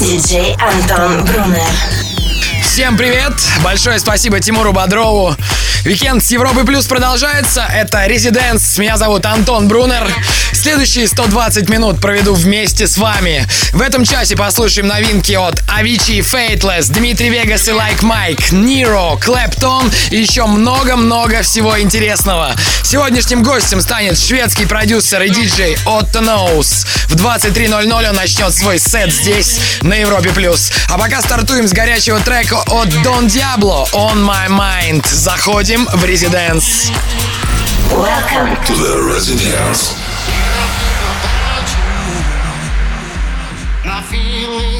Диджей Антон Брунер. Всем привет! Большое спасибо Тимуру Бодрову. Викенд с Европы Плюс продолжается. Это Резиденс. Меня зовут Антон Брунер. Следующие 120 минут проведу вместе с вами. В этом часе послушаем новинки от Avicii, Faithless, Dimitri Vegas и Like Mike, Nero, Claptone и еще много-много всего интересного. Сегодняшним гостем станет шведский продюсер и диджей Otto Knows. В 23.00 он начнет свой сет здесь, на Европе+. Плюс. А пока стартуем с горячего трека от Don Diablo On My Mind. Заходим в Резиденс. Welcome to the Residence. I feel it.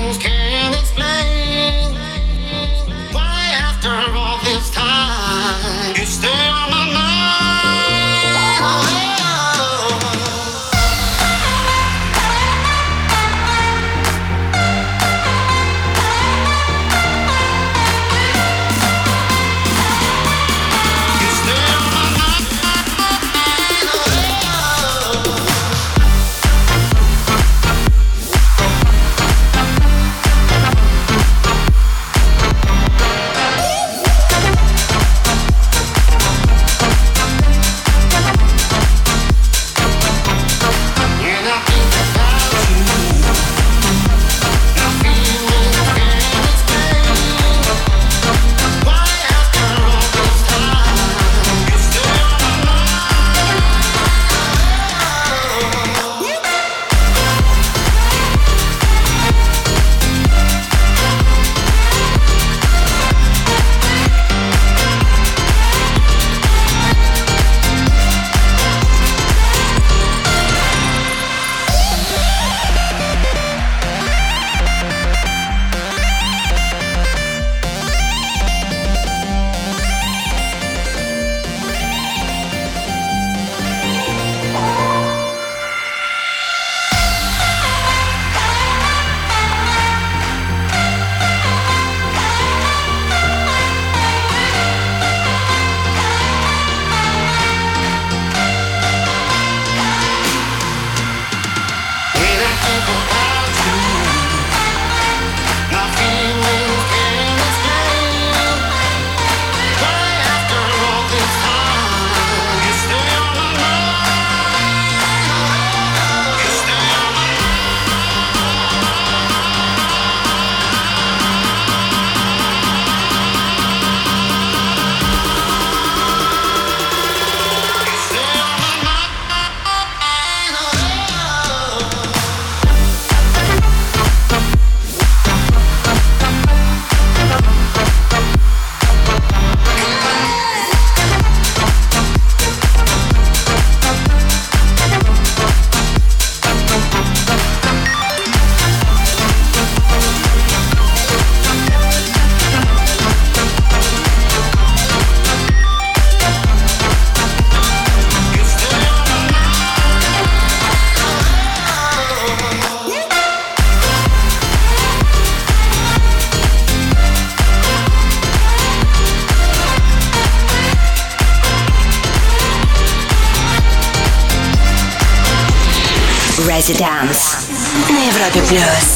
Residence на Европе плюс.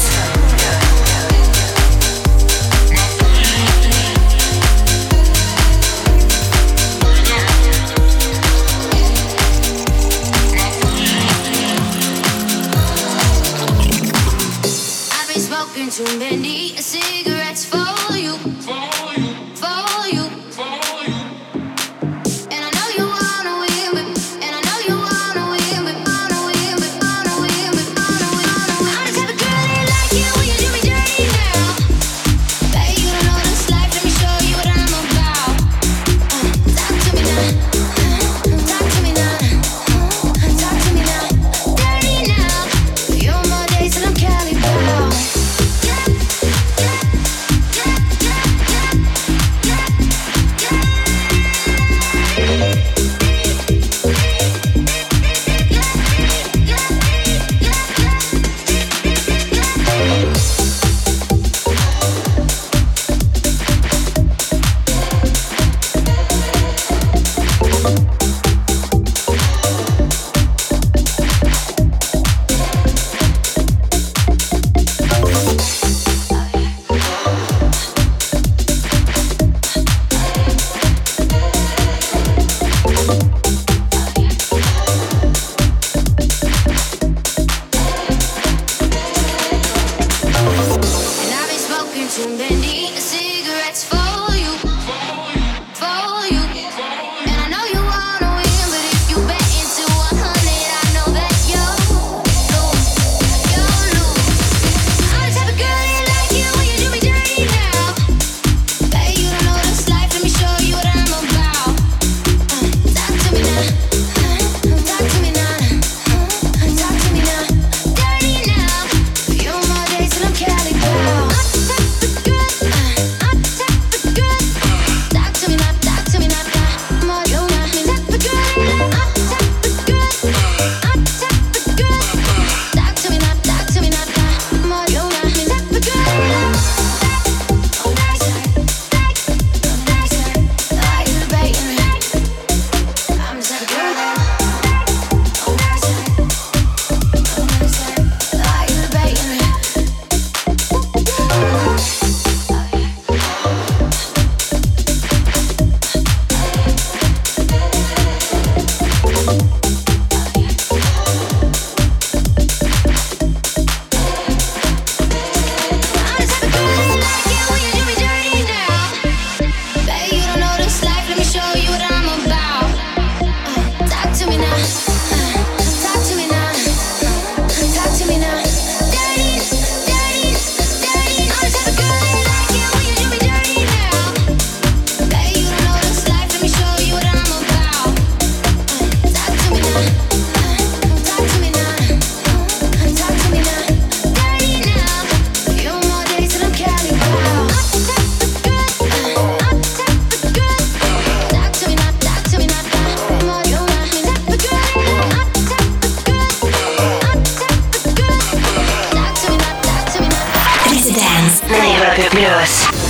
Это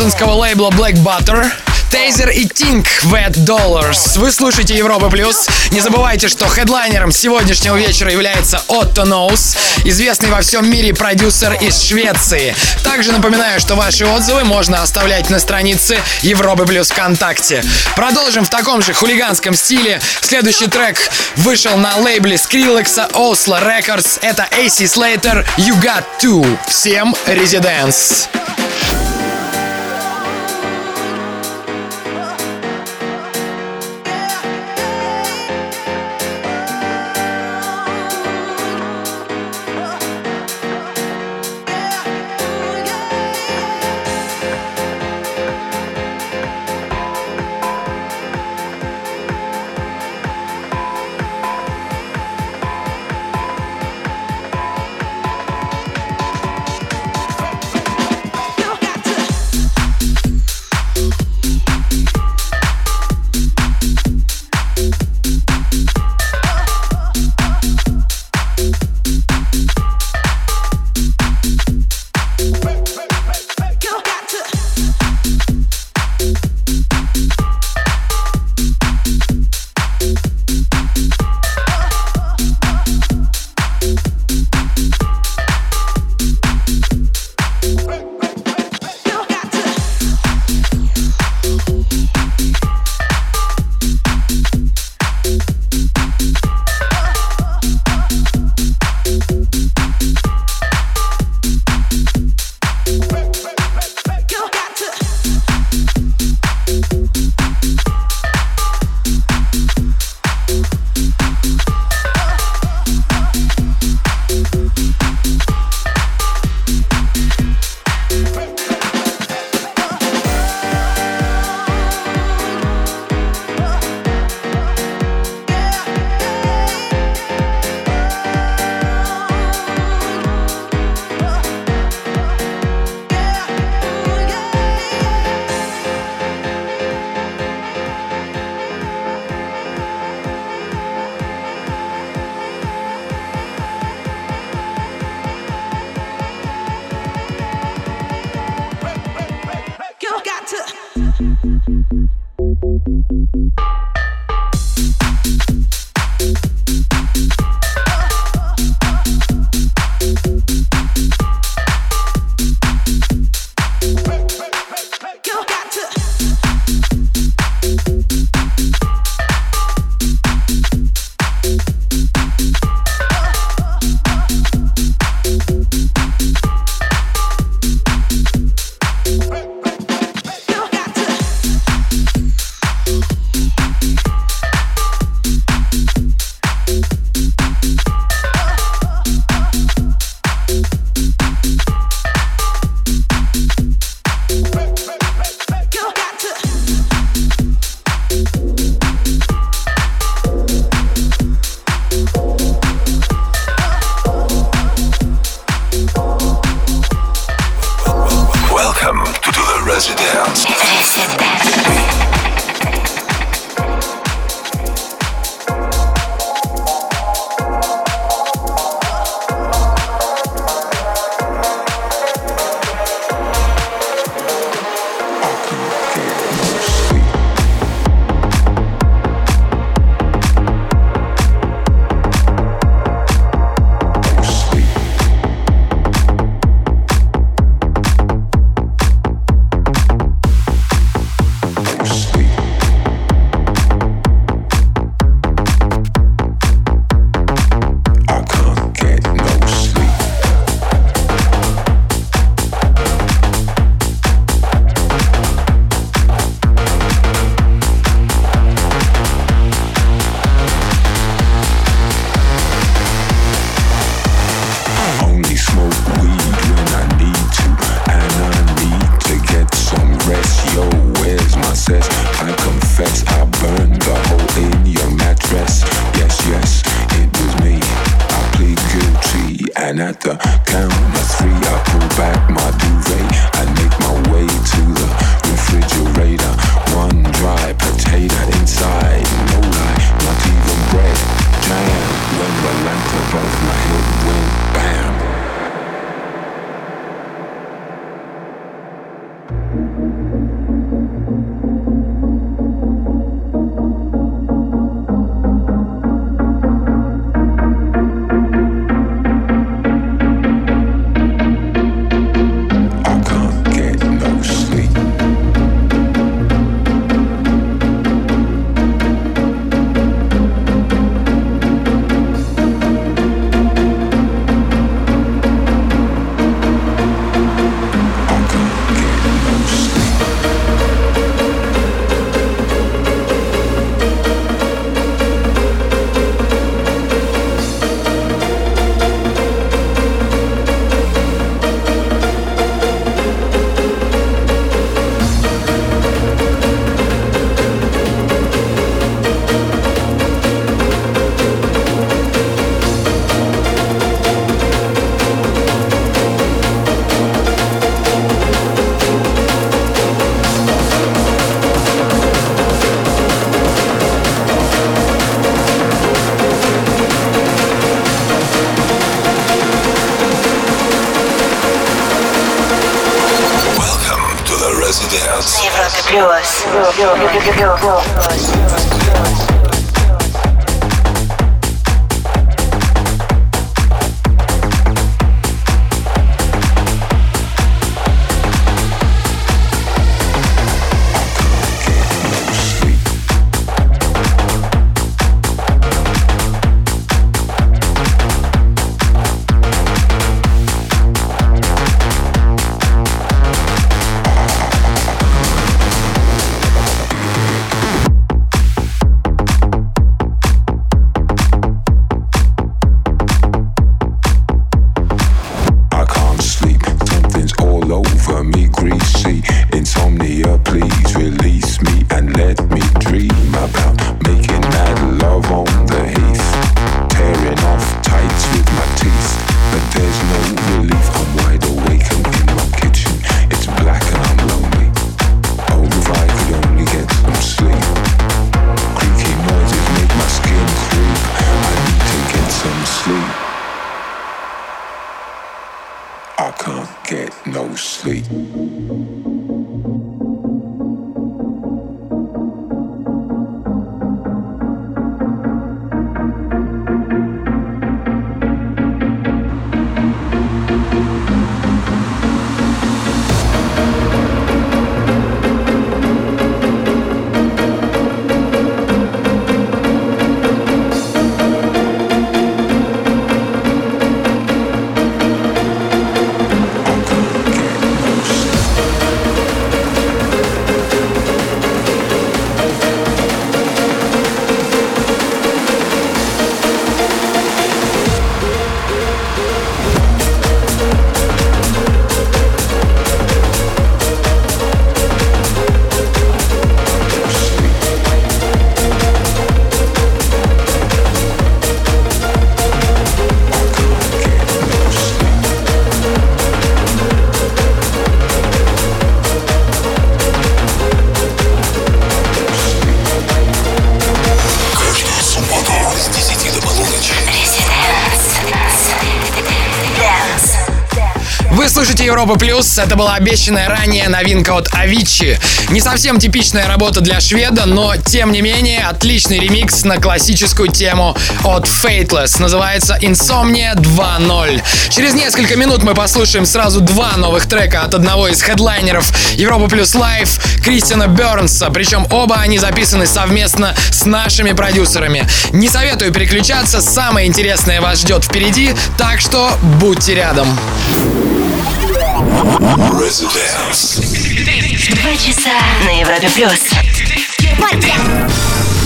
лондонского лейбла Black Butter. Тейзер и Тинк Wet Dollars. Вы слушаете Европа Плюс. Не забывайте, что хедлайнером сегодняшнего вечера является Отто Ноус, известный во всем мире продюсер из Швеции. Также напоминаю, что ваши отзывы можно оставлять на странице Европы Плюс ВКонтакте. Продолжим в таком же хулиганском стиле. Следующий трек вышел на лейбле Skrillex Oslo Records. Это AC Slater You Got To. Всем резиденс. above my head went. Европа Плюс. Это была обещанная ранее новинка от Avicii. Не совсем типичная работа для шведа, но тем не менее отличный ремикс на классическую тему от Fateless. Называется Insomnia 2.0. Через несколько минут мы послушаем сразу два новых трека от одного из хедлайнеров Европа Плюс Лайв Кристиана Бернса. Причем оба они записаны совместно с нашими продюсерами. Не советую переключаться, самое интересное вас ждет впереди, так что будьте рядом. Residence. Два часа на Европе плюс. We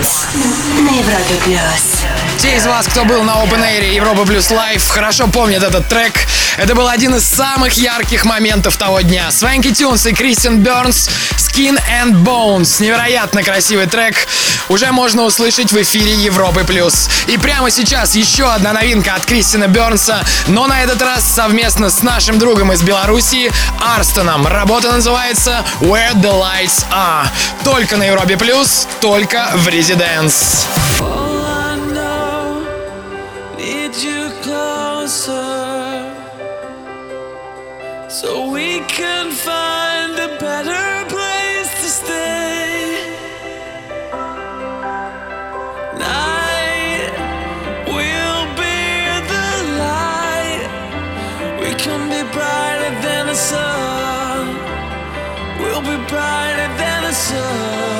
Residence на Европе плюс. Те из вас, кто был на Open Air Европа Плюс Лайв, хорошо помнят этот трек. Это был один из самых ярких моментов того дня. Свенки Тюнс и Кристиан Бернс Skin and Bones. Невероятно красивый трек. Уже можно услышать в эфире Европы Плюс. И прямо сейчас еще одна новинка от Кристина Бернса, но на этот раз совместно с нашим другом из Беларуси Арстоном. Работа называется Where the Lights Are. Только на Европе Плюс, только в Резиденс. All sun.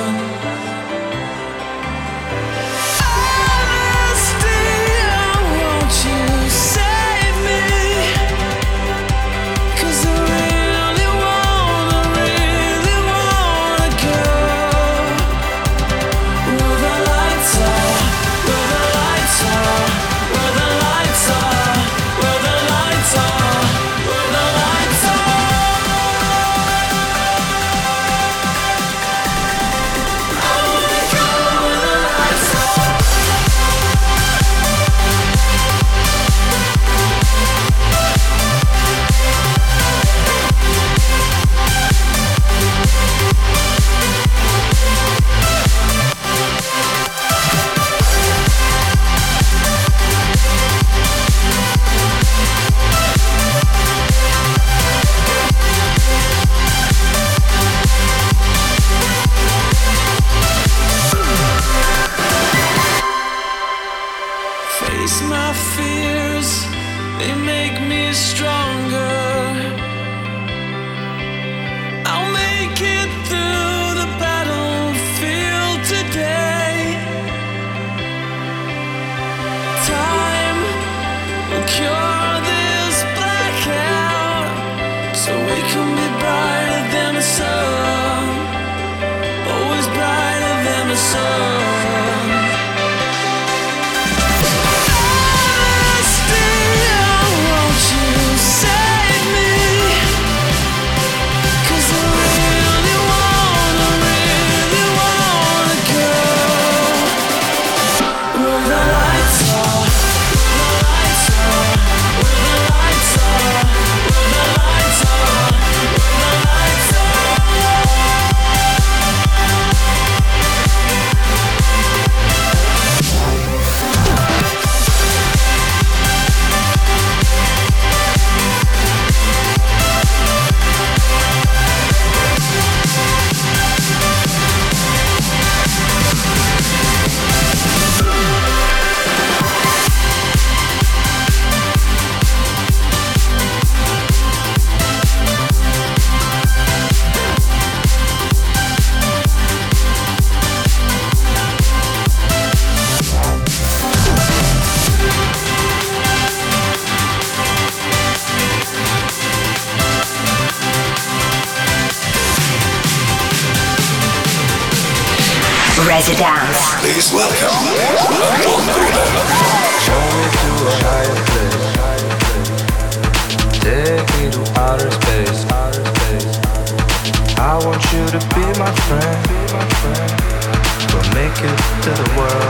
ticket to the world.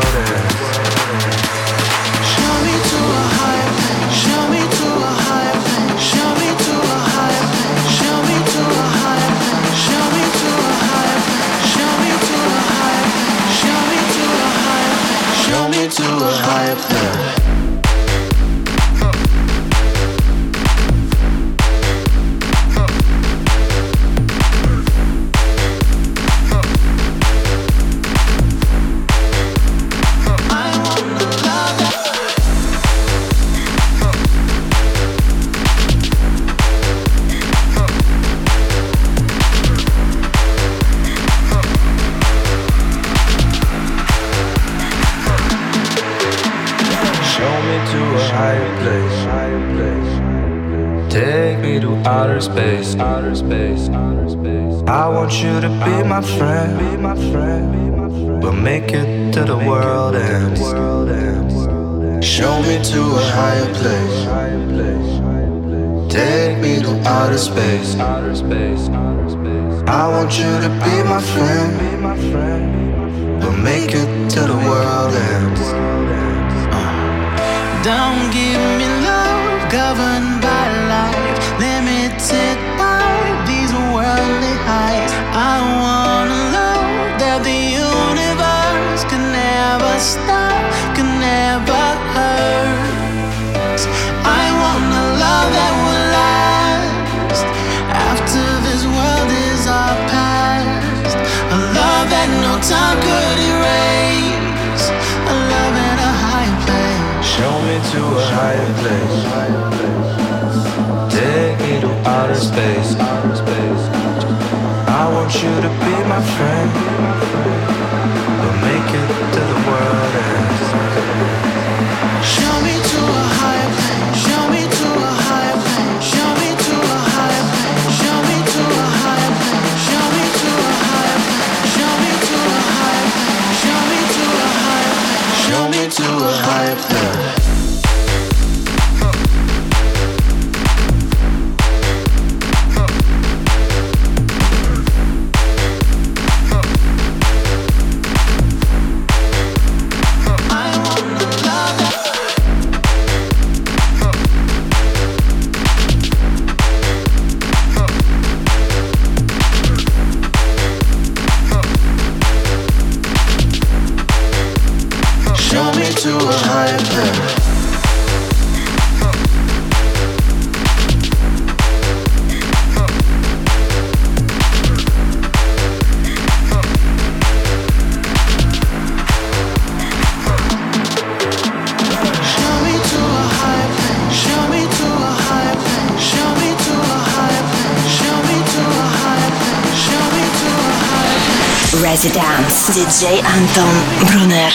to dance. DJ Антон Брунер.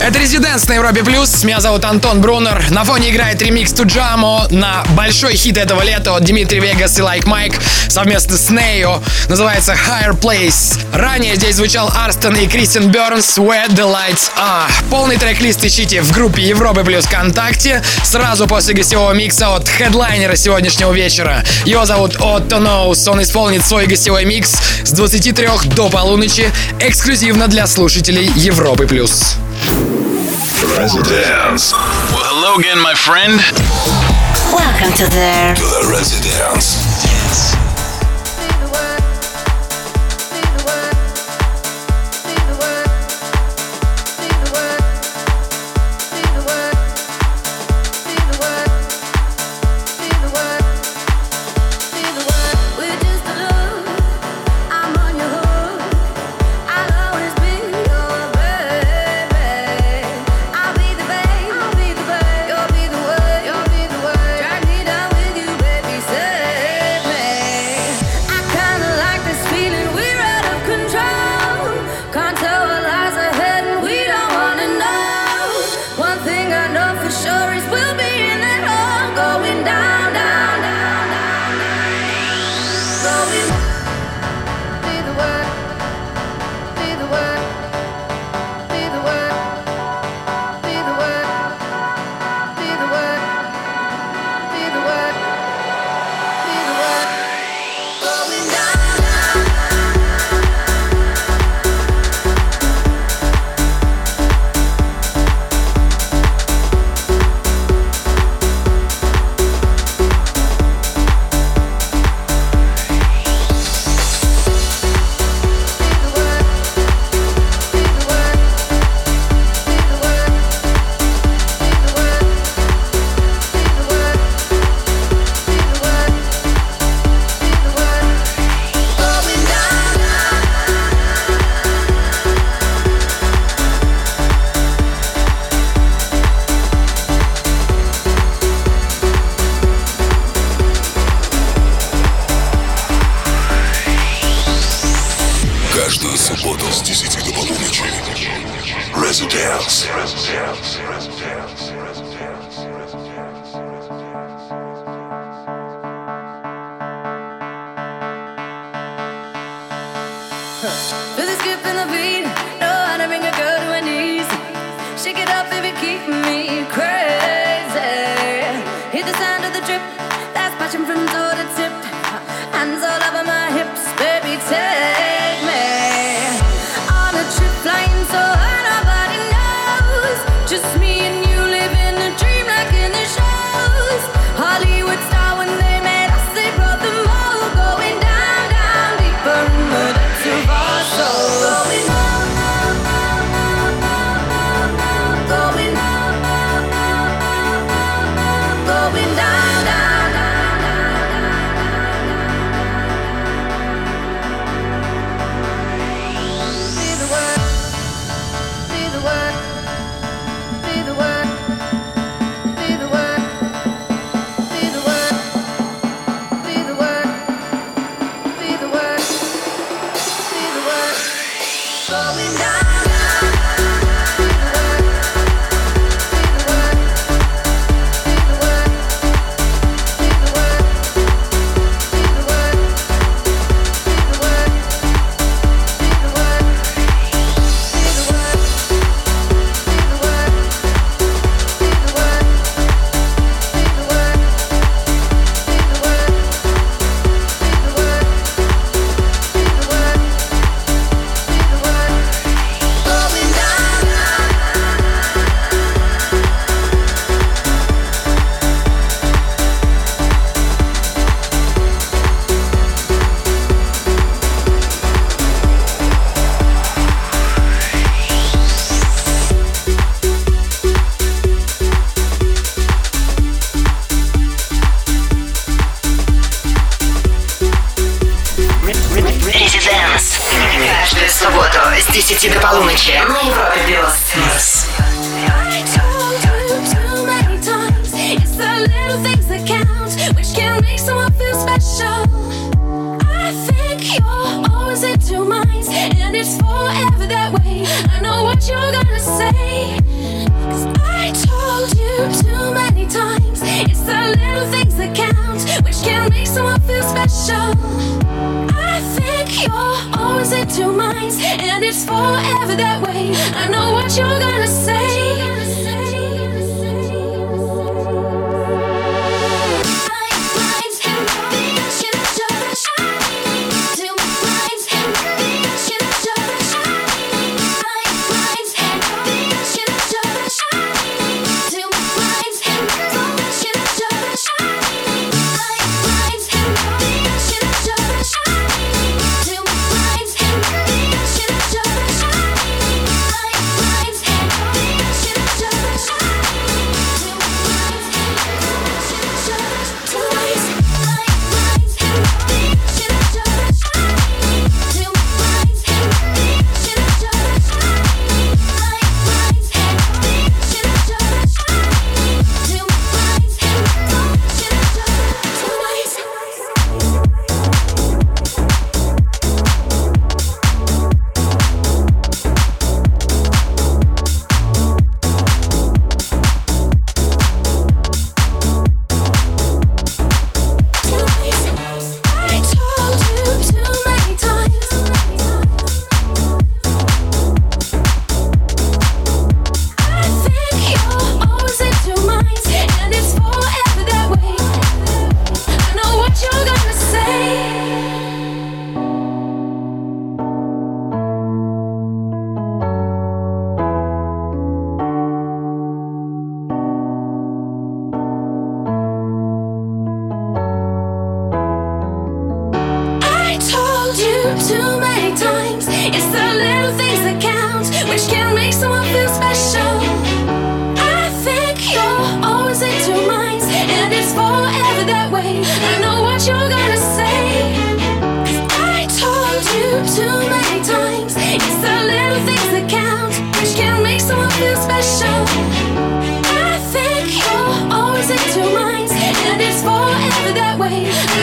Это «Резиденс» на Европе Плюс. Меня зовут Антон Брунер. На фоне играет ремикс «Tujamo» на большой хит этого лета от Dimitri Vegas и Like like Mike совместно с Ne-Yo. Называется «Higher Place». Ранее здесь звучал Arston и Christian Burns «Where the Lights Are». Полный трек-лист ищите в группе Европы Плюс ВКонтакте сразу после гостевого микса от хедлайнера сегодняшнего вечера. Его зовут Otto Knows. Он исполнит свой гостевой Крутой микс с 23 до полуночи эксклюзивно для слушателей Европы+. плюс. Residence. Well, hello again, my friend. Welcome to the, to the Residence. away.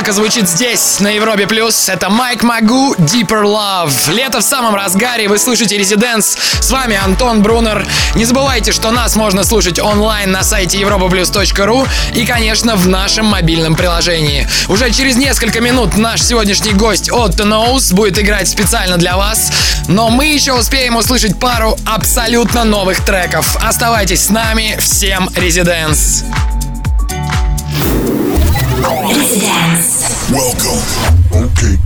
музыка звучит здесь, на Европе Плюс. Это Майк Магу, Deeper Love. Лето в самом разгаре, вы слушаете Резиденс. С вами Антон Брунер. Не забывайте, что нас можно слушать онлайн на сайте europaplus.ru и, конечно, в нашем мобильном приложении. Уже через несколько минут наш сегодняшний гость Отто Ноус будет играть специально для вас. Но мы еще успеем услышать пару абсолютно новых треков. Оставайтесь с нами. Всем Резиденс. Резиденс. Welcome. Okay.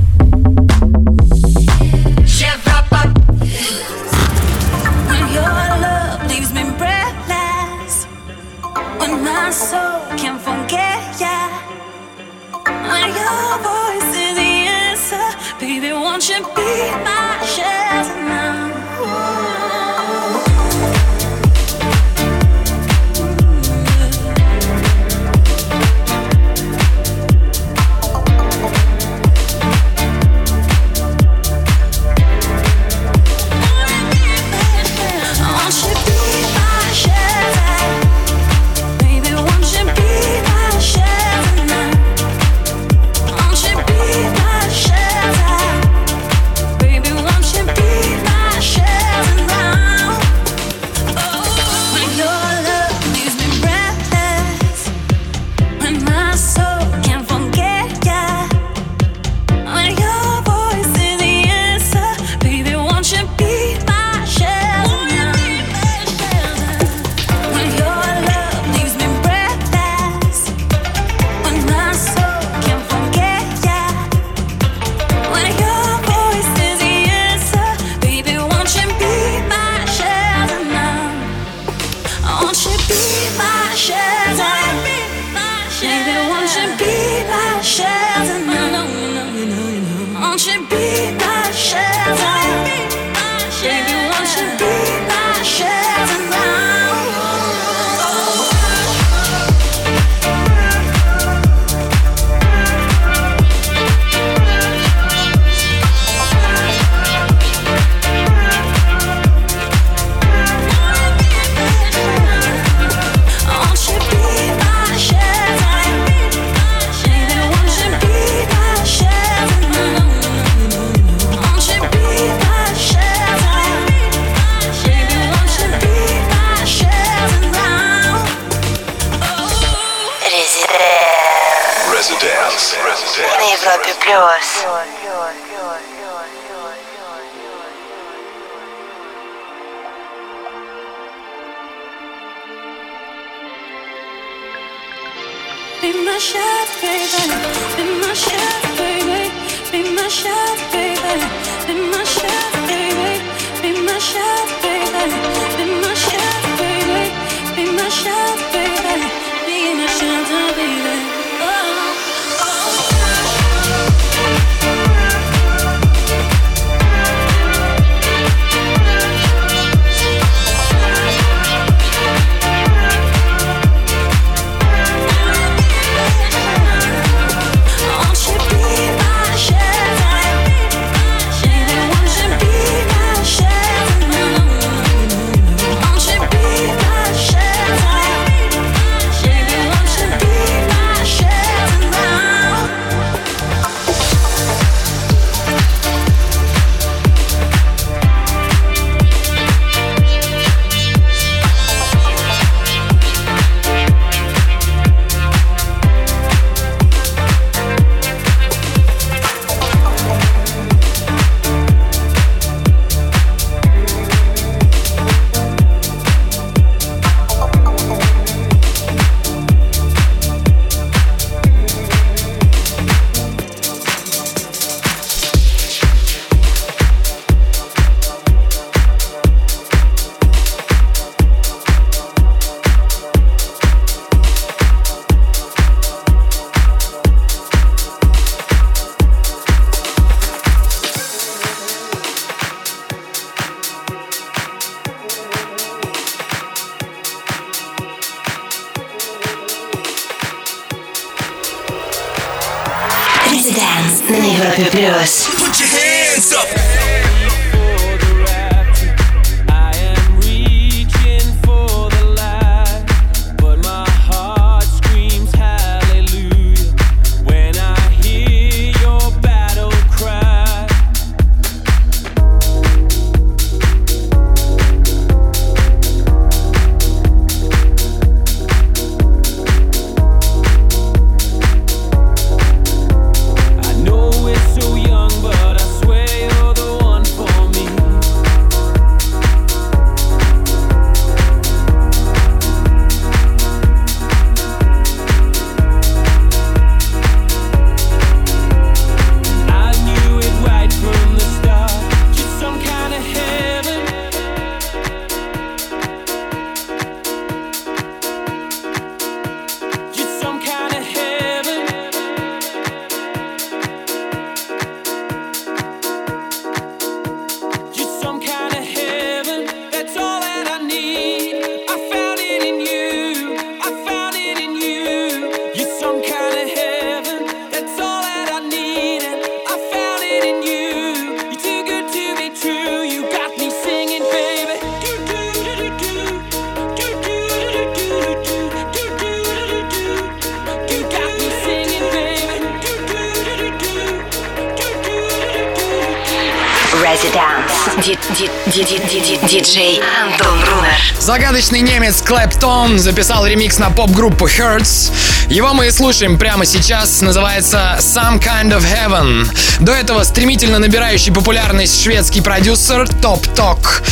Загадочный немец Клэптон записал ремикс на поп-группу Hertz. Его мы и слушаем прямо сейчас. Называется Some Kind of Heaven. До этого стремительно набирающий популярность шведский продюсер Топ Ток.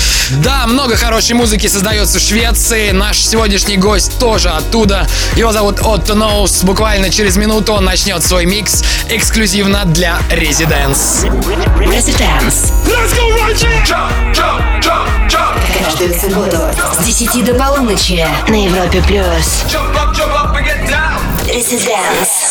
Да, много хорошей музыки создается в Швеции. Наш сегодняшний гость тоже оттуда. Его зовут Отто Ноус. Буквально через минуту он начнет свой микс эксклюзивно для Residents. Residents. Let's go, Roger! Jump, jump, jump, jump. Каждую субботу с 10 до полуночи на Европе+. плюс. This.